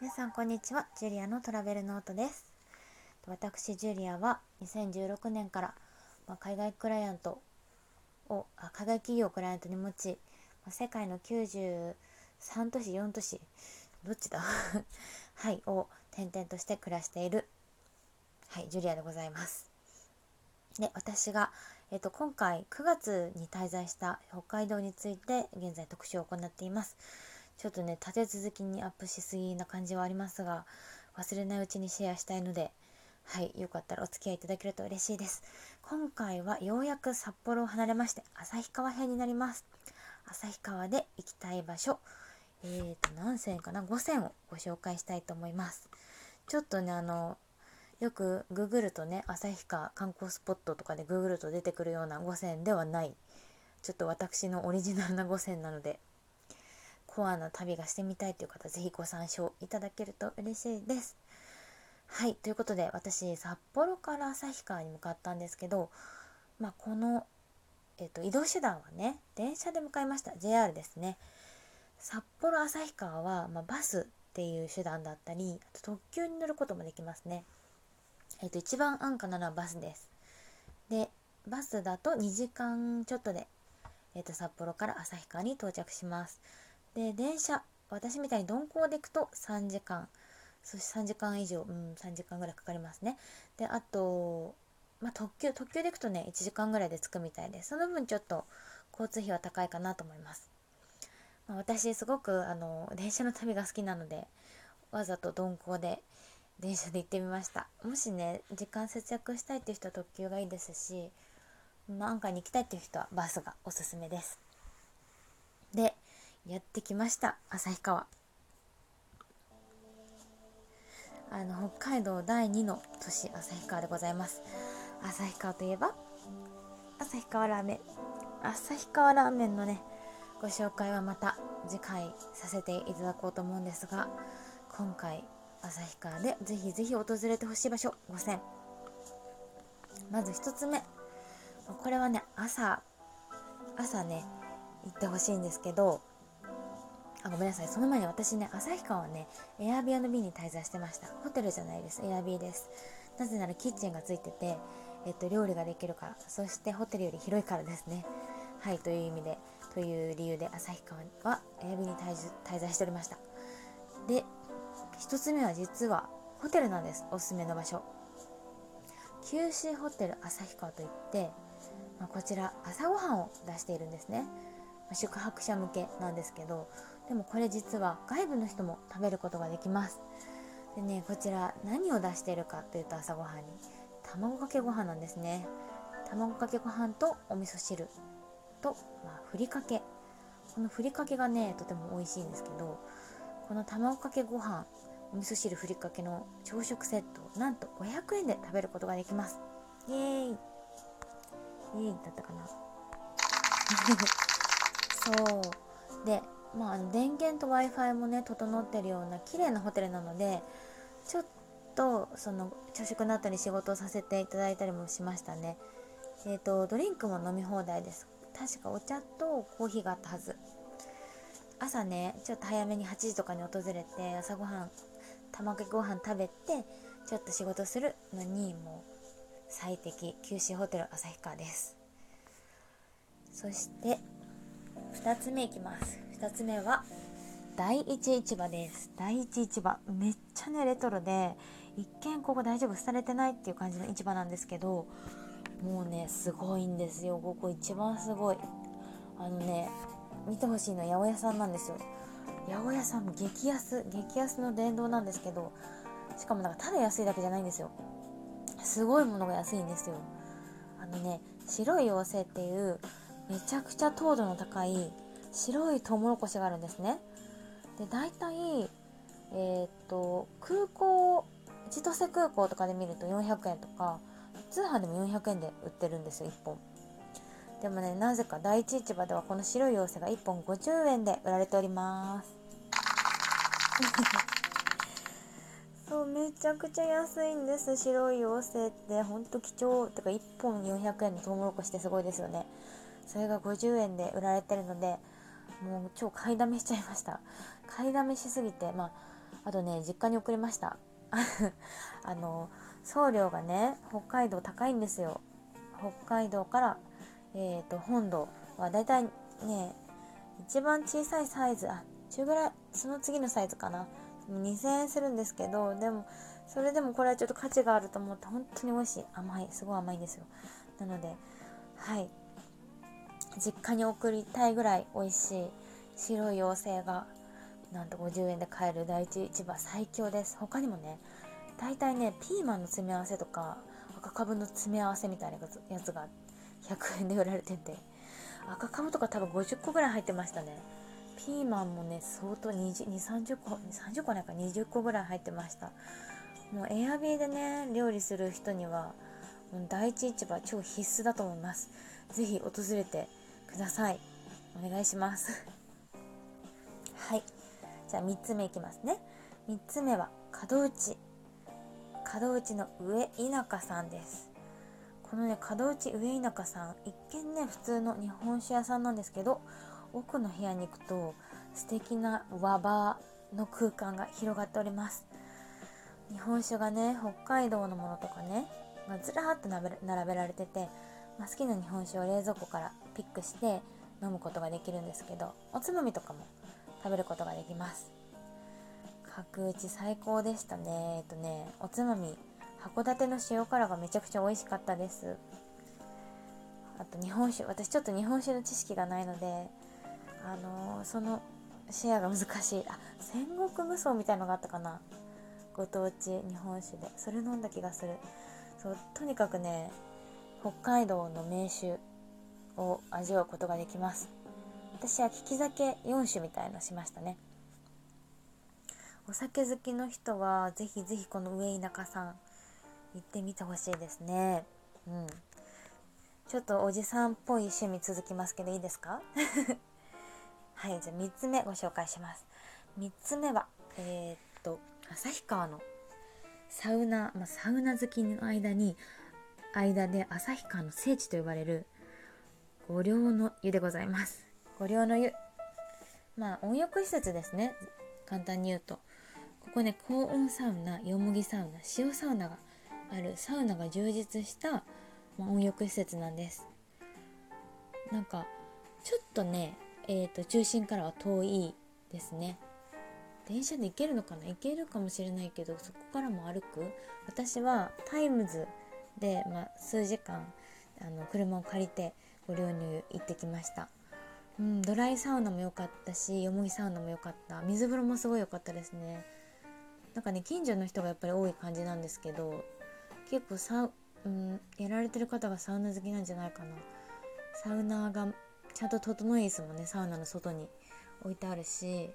皆さんこんにちは。ジュリアのトラベルノートです。私ジュリアは2016年から、まあ、海外クライアントをあ海外企業をクライアントに持ち、まあ、世界の93都市4都市どっちだ？はいを転々として暮らしているはいジュリアでございます。で私が、えーと、と今回9月に滞在した北海道について現在特集を行っています。ちょっとね立て続きにアップしすぎな感じはありますが忘れないうちにシェアしたいのではいよかったらお付き合いいただけると嬉しいです。今回はようやく札幌を離れまして旭川編になります。旭川で行きたい場所えーと何線かな？5線をご紹介したいと思います。ちょっとねあのよくググるとね旭川観光スポットとかでググると出てくるような5線ではない。ちょっと私のオリジナルな5線なのでコアな旅がしてみたいという方、ぜひご参照いただけると嬉しいです。はい、ということで私、札幌から旭川に向かったんですけど、まあ、この、えーと、移動手段はね、電車で向かいました。JR ですね。札幌旭川は、まあ、バスっていう手段だったり、あと特急に乗ることもできますね。えっ、ー、と、一番安価なのはバスです。で、バスだと2時間ちょっとで、えーと札幌から旭川に到着します。で電車私みたいに鈍行で行くと3時間。そして3時間以上うん3時間ぐらいかかりますね。であとまあ、特急特急で行くとね1時間ぐらいで着くみたいでその分ちょっと交通費は高いかなと思います、まあ、私すごくあの電車の旅が好きなのでわざと鈍行で電車で行ってみました。もしね時間節約したいっていう人は特急がいいですし、まあ、安価に行きたいっていう人はバスがおすすめです。でやってきました旭川。あの北海道第2の都市旭川でございます。旭川といえば旭川ラーメン。旭川ラーメンのねご紹介はまた次回させていただこうと思うんですが今回旭川でぜひぜひ訪れてほしい場所5選。まず1つ目。これはね朝朝ね行ってほしいんですけどあごめんなさい。その前に私ね旭川はねエアビーに滞在してました。ホテルじゃないです。エアビーです。なぜならキッチンがついてて、えっと、料理ができるから。そしてホテルより広いからですね。はいという意味でという理由で旭川はエアビーに滞在しておりました。で1つ目は実はホテルなんです。おすすめの場所。QC ホテル旭川といって、まあ、こちら朝ごはんを出しているんですね。宿泊者向けなんですけどでもこれ実は外部の人も食べることができます。でねこちら何を出しているかというと朝ごはんに卵かけご飯なんですね。卵かけご飯とお味噌汁と、まあ、ふりかけ。このふりかけがねとても美味しいんですけどこの卵かけご飯お味噌汁ふりかけの朝食セットなんと500円で食べることができます。イエーイ。イエーイだったかな。そう。でまあ電源と w i f i もね整ってるような綺麗なホテルなのでちょっとその朝食の後に仕事をさせていただいたりもしましたね。えっ、ー、とドリンクも飲み放題です。確かお茶とコーヒーがあったはず。朝ねちょっと早めに8時とかに訪れて朝ごはん卵かけご飯食べてちょっと仕事するのにもう最適九州ホテル旭川です。そして2つ目いきます。2つ目は第一市場です。第一市場。めっちゃねレトロで一見ここ大丈夫されてないっていう感じの市場なんですけどもうねすごいんですよ。ここ一番すごい。あのね見てほしいの八百屋さんなんですよ。八百屋さん激安激安の殿堂なんですけどしかもなんかただ安いだけじゃないんですよ。すごいものが安いんですよ。あのね白い妖精っていうめちゃくちゃ糖度の高い白いトウモロコシがあるんですね。で大体えー、っと空港千歳空港とかで見ると400円とか通販でも400円で売ってるんですよ1本。でもねなぜか第一市場ではこの白い妖精が1本50円で売られております。そうめちゃくちゃ安いんです。白い妖精ってほんと貴重。てか1本400円のトウモロコシってすごいですよね。それが50円で売られてるのでもう超買いだめしちゃいました。買いだめしすぎてまああとね実家に送りました。あの送料がね北海道高いんですよ。北海道から、えーと、本土はだいたいね一番小さいサイズあ中ぐらいその次のサイズかな。2000円するんですけどでもそれでもこれはちょっと価値があると思って本当に美味しい。甘いすごい甘いんですよ。なのではい。実家に送りたいぐらい美味しい白い妖精がなんと50円で買える第一市場最強です。他にもね大体ねピーマンの詰め合わせとか赤かぶの詰め合わせみたいなやつが100円で売られてて赤かぶとか多分50個ぐらい入ってましたね。ピーマンもね相当2030個30個ないか20個ぐらい入ってました。もうエアビーでね料理する人には第一市場超必須だと思います。是非訪れてください。お願いします。はい。じゃあ3つ目いきますね。3つ目は門内。門内の上田舎さんです。このね門内上田舎さん一見ね普通の日本酒屋さんなんですけど奥の部屋に行くと素敵な和バーの空間が広がっております。日本酒がね北海道のものとかね、まあ、ずらーっと並べられてて、まあ、好きな日本酒を冷蔵庫からピックして飲むことができるんですけどおつまみとかも食べることができます。角打ち最高でしたね。えっとねおつまみ函館の塩辛がめちゃくちゃ美味しかったです。あと日本酒私ちょっと日本酒の知識がないのであのー、そのシェアが難しい。あ戦国無双みたいのがあったかな。ご当地日本酒で。それ飲んだ気がする。そうとにかくね北海道の名酒。を味わうことができます。私は利き酒4種みたいのしましたね。お酒好きの人はぜひぜひこの上田舎さん行ってみてほしいですね。うん。ちょっとおじさんっぽい趣味続きますけどいいですか？はいじゃあ3つ目ご紹介します。3つ目はえー、っと旭川のサウナ、まあ、サウナ好きの間に間で旭川の聖地と呼ばれる五稜の湯でございます。五稜の湯。まあ温浴施設ですね。簡単に言うと。ここね高温サウナよもぎサウナ塩サウナがある。サウナが充実した、まあ、温浴施設なんです。なんかちょっとねえーと、中心からは遠いですね。電車で行けるのかな？行けるかもしれないけどそこからも歩く？私はタイムズで、まあ、数時間あの車を借りて御料乃湯行ってきました、うん、ドライサウナも良かったしよもぎサウナも良かった。水風呂もすごい良かったですね。なんかね近所の人がやっぱり多い感じなんですけど結構サウ、うん、やられてる方がサウナ好きなんじゃないかな。サウナがちゃんと整い椅子もねサウナの外に置いてあるし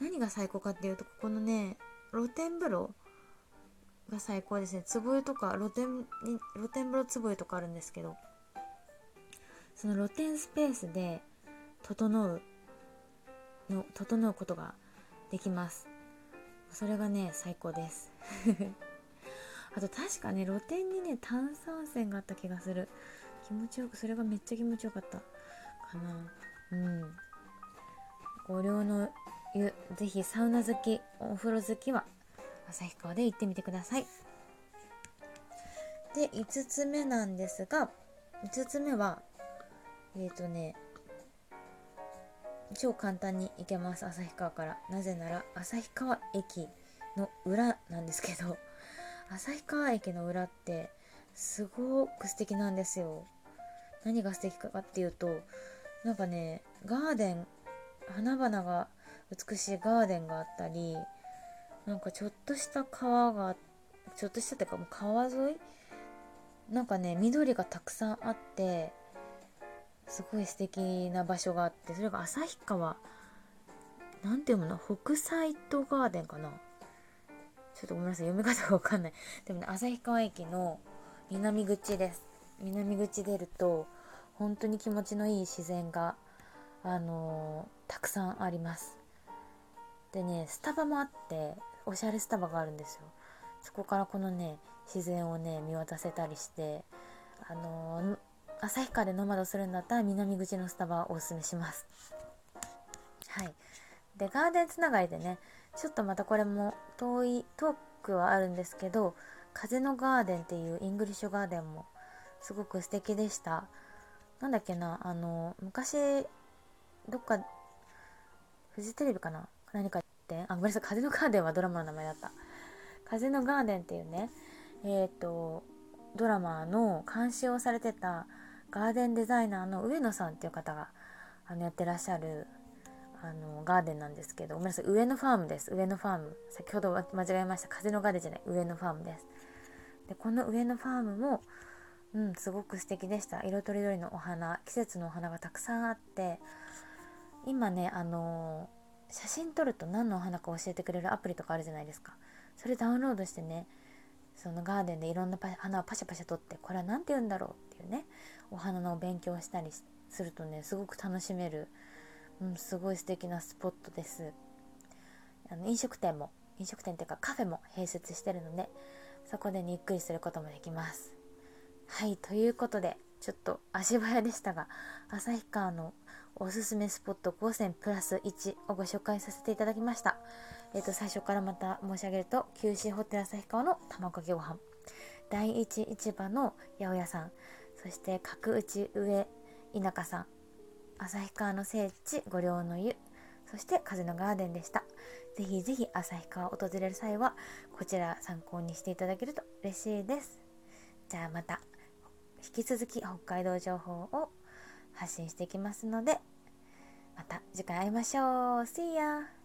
何が最高かっていうとここのね露天風呂が最高ですね。壺湯とか露天露天風呂壺湯とかあるんですけどその露天スペースで整うの整うことができます。それがね最高です。あと確かね露天にね炭酸泉があった気がする。気持ちよくそれがめっちゃ気持ちよかったかな。うん。五稜の湯ぜひサウナ好きお風呂好きは旭川で行ってみてください。で5つ目なんですが5つ目はえっ、ー、とね超簡単に行けます旭川から。なぜなら旭川駅の裏なんですけど 旭川駅の裏ってすごく素敵なんですよ。何が素敵かっていうとなんかねガーデン花々が美しいガーデンがあったりなんかちょっとした川がちょっとしたっていうかもう川沿い？なんかね緑がたくさんあってすごい素敵な場所があってそれが旭川なんていうもの？北サイトガーデンかな？ちょっとごめんなさい読み方がわかんない。でもね旭川駅の南口です。南口出ると本当に気持ちのいい自然があのー、たくさんあります。でねスタバもあっておしゃれスタバがあるんですよ。そこからこのね自然をね見渡せたりしてあのー、旭川でノマドするんだったら南口のスタバをおすすめします。はい。でガーデンつながりでねちょっとまたこれも遠い遠くはあるんですけど風のガーデンっていうイングリッシュガーデンもすごく素敵でした。なんだっけなあの昔どっかフジテレビかな？何かってあごめんなさい風のガーデンはドラマの名前だった。風のガーデンっていうねえっ、ー、とドラマの監修をされてたガーデンデザイナーの上野さんっていう方があのやってらっしゃるあのガーデンなんですけどごめんなさい上野ファームです。上野ファーム。先ほど間違えました。風のガーデンじゃない。上野ファームです。でこの上野ファームもうんすごく素敵でした。色とりどりのお花季節のお花がたくさんあって今ねあのー、写真撮ると何のお花か教えてくれるアプリとかあるじゃないですか。それダウンロードしてねそのガーデンでいろんな花をパシャパシャ撮ってこれは何て言うんだろうっていうねお花の勉強したりするとねすごく楽しめる、うん、すごい素敵なスポットです。あの飲食店も飲食店っていうかカフェも併設してるのでそこでゆっくりすることもできます。はいということでちょっと足早でしたが旭川のおすすめスポット5選プラス1をご紹介させていただきました。えっ、ー、と最初からまた申し上げると九州ホテル旭川の卵かけご飯。第一市場の八百屋さん。そして角打ち上田舎さん。旭川の聖地御陵の湯。そして風のガーデンでした。ぜひぜひ旭川を訪れる際はこちら参考にしていただけると嬉しいです。じゃあまた引き続き北海道情報を発信していきますのでまた次回会いましょう。See ya!